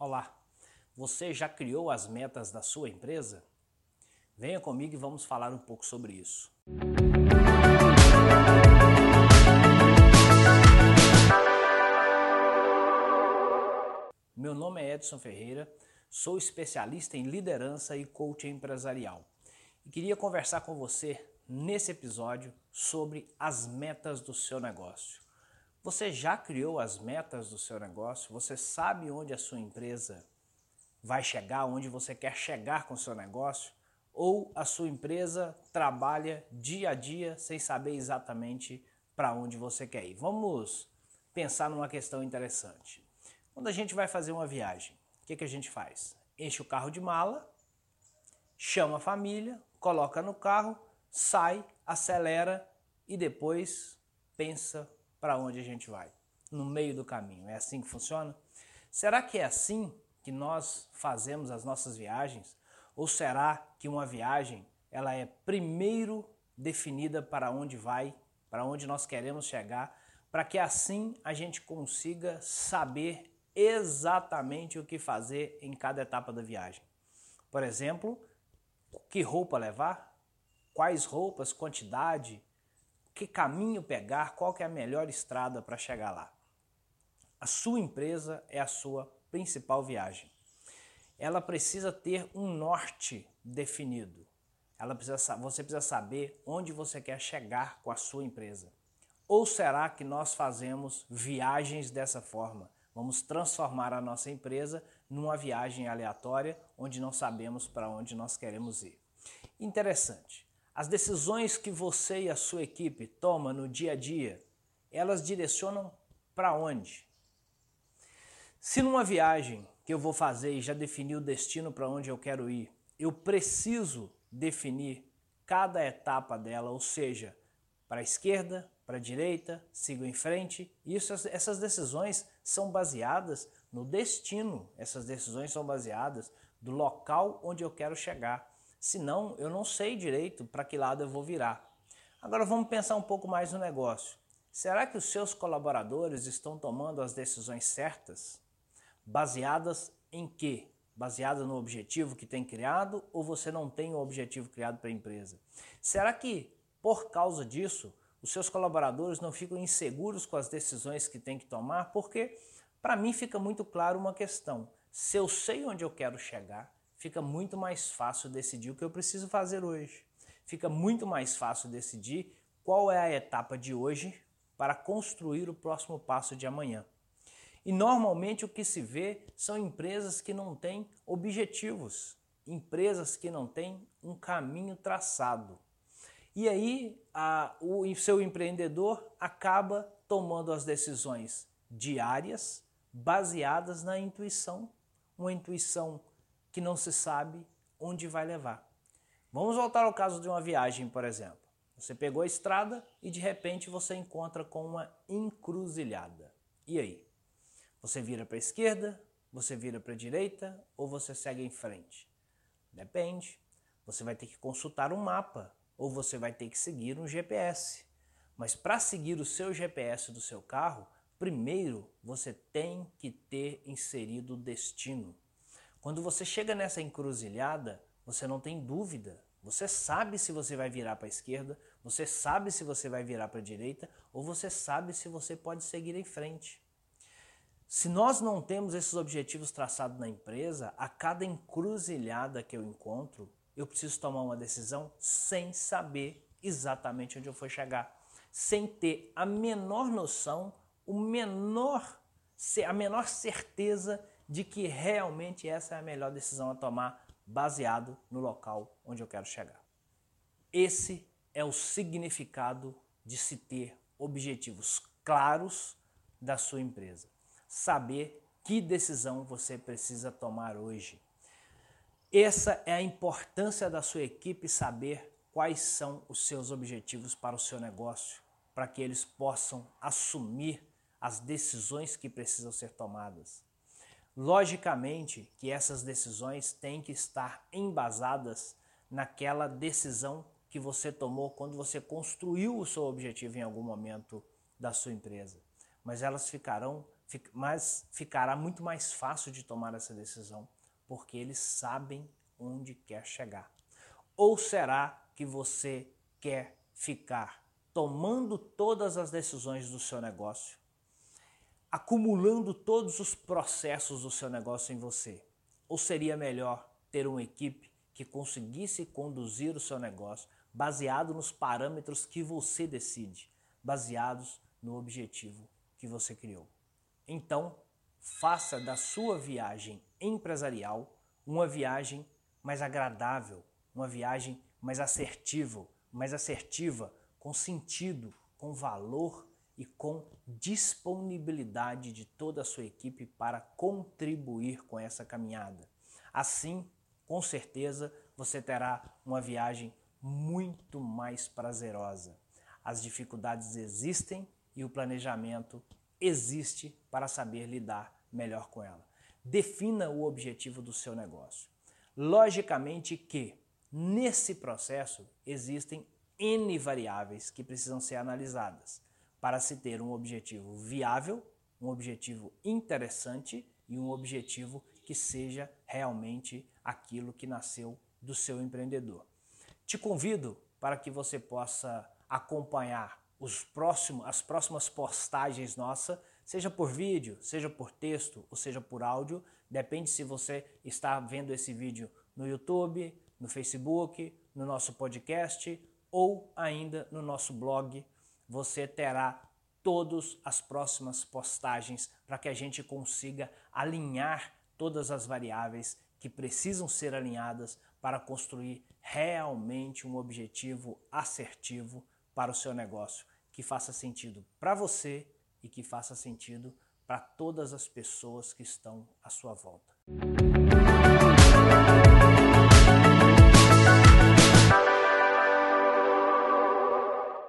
Olá, você já criou as metas da sua empresa? Venha comigo e vamos falar um pouco sobre isso. Meu nome é Edson Ferreira, sou especialista em liderança e coaching empresarial e queria conversar com você nesse episódio sobre as metas do seu negócio. Você já criou as metas do seu negócio? Você sabe onde a sua empresa vai chegar, onde você quer chegar com o seu negócio? Ou a sua empresa trabalha dia a dia sem saber exatamente para onde você quer ir? Vamos pensar numa questão interessante. Quando a gente vai fazer uma viagem, o que, que a gente faz? Enche o carro de mala, chama a família, coloca no carro, sai, acelera e depois pensa para onde a gente vai, no meio do caminho. É assim que funciona? Será que é assim que nós fazemos as nossas viagens? Ou será que uma viagem ela é primeiro definida para onde vai, para onde nós queremos chegar, para que assim a gente consiga saber exatamente o que fazer em cada etapa da viagem? Por exemplo, que roupa levar, quais roupas, quantidade, que caminho pegar, qual que é a melhor estrada para chegar lá. A sua empresa é a sua principal viagem. Ela precisa ter um norte definido. Ela precisa, você precisa saber onde você quer chegar com a sua empresa. Ou será que nós fazemos viagens dessa forma? Vamos transformar a nossa empresa numa viagem aleatória onde não sabemos para onde nós queremos ir. Interessante. As decisões que você e a sua equipe tomam no dia a dia, elas direcionam para onde? Se numa viagem que eu vou fazer e já defini o destino para onde eu quero ir, eu preciso definir cada etapa dela, ou seja, para a esquerda, para a direita, sigo em frente. Isso, essas decisões são baseadas no destino, essas decisões são baseadas do local onde eu quero chegar. Senão, eu não sei direito para que lado eu vou virar. Agora vamos pensar um pouco mais no negócio. Será que os seus colaboradores estão tomando as decisões certas? Baseadas em quê? Baseadas no objetivo que tem criado ou você não tem o objetivo criado para a empresa? Será que, por causa disso, os seus colaboradores não ficam inseguros com as decisões que têm que tomar? Porque, para mim, fica muito claro uma questão. Se eu sei onde eu quero chegar, fica muito mais fácil decidir o que eu preciso fazer hoje. Fica muito mais fácil decidir qual é a etapa de hoje para construir o próximo passo de amanhã. E normalmente o que se vê são empresas que não têm objetivos, empresas que não têm um caminho traçado. E aí a, o seu empreendedor acaba tomando as decisões diárias baseadas na intuição, uma intuição que não se sabe onde vai levar. Vamos voltar ao caso de uma viagem, por exemplo. Você pegou a estrada e de repente você encontra com uma encruzilhada. E aí? Você vira para a esquerda, você vira para a direita ou você segue em frente? Depende. Você vai ter que consultar um mapa ou você vai ter que seguir um GPS. Mas para seguir o seu GPS do seu carro, primeiro você tem que ter inserido o destino. Quando você chega nessa encruzilhada, você não tem dúvida. Você sabe se você vai virar para a esquerda, você sabe se você vai virar para a direita, ou você sabe se você pode seguir em frente. Se nós não temos esses objetivos traçados na empresa, a cada encruzilhada que eu encontro, eu preciso tomar uma decisão sem saber exatamente onde eu vou chegar, sem ter a menor noção, o menor, a menor certeza de que realmente essa é a melhor decisão a tomar baseado no local onde eu quero chegar. Esse é o significado de se ter objetivos claros da sua empresa. Saber que decisão você precisa tomar hoje. Essa é a importância da sua equipe saber quais são os seus objetivos para o seu negócio, para que eles possam assumir as decisões que precisam ser tomadas. Logicamente que essas decisões têm que estar embasadas naquela decisão que você tomou quando você construiu o seu objetivo em algum momento da sua empresa. Mas elas ficarão mas ficará muito mais fácil de tomar essa decisão, porque eles sabem onde quer chegar. Ou será que você quer ficar tomando todas as decisões do seu negócio, acumulando todos os processos do seu negócio em você? Ou seria melhor ter uma equipe que conseguisse conduzir o seu negócio baseado nos parâmetros que você decide, baseados no objetivo que você criou? Então, faça da sua viagem empresarial uma viagem mais agradável, uma viagem mais assertiva, mais assertiva, com sentido, com valor e com disponibilidade de toda a sua equipe para contribuir com essa caminhada. Assim, com certeza, você terá uma viagem muito mais prazerosa. As dificuldades existem e o planejamento existe para saber lidar melhor com ela. Defina o objetivo do seu negócio. Logicamente que nesse processo existem N variáveis que precisam ser analisadas para se ter um objetivo viável, um objetivo interessante e um objetivo que seja realmente aquilo que nasceu do seu empreendedor. Te convido para que você possa acompanhar os próximos, as próximas postagens nossas, seja por vídeo, seja por texto ou seja por áudio, depende se você está vendo esse vídeo no YouTube, no Facebook, no nosso podcast ou ainda no nosso blog, você terá todas as próximas postagens para que a gente consiga alinhar todas as variáveis que precisam ser alinhadas para construir realmente um objetivo assertivo para o seu negócio, que faça sentido para você e que faça sentido para todas as pessoas que estão à sua volta.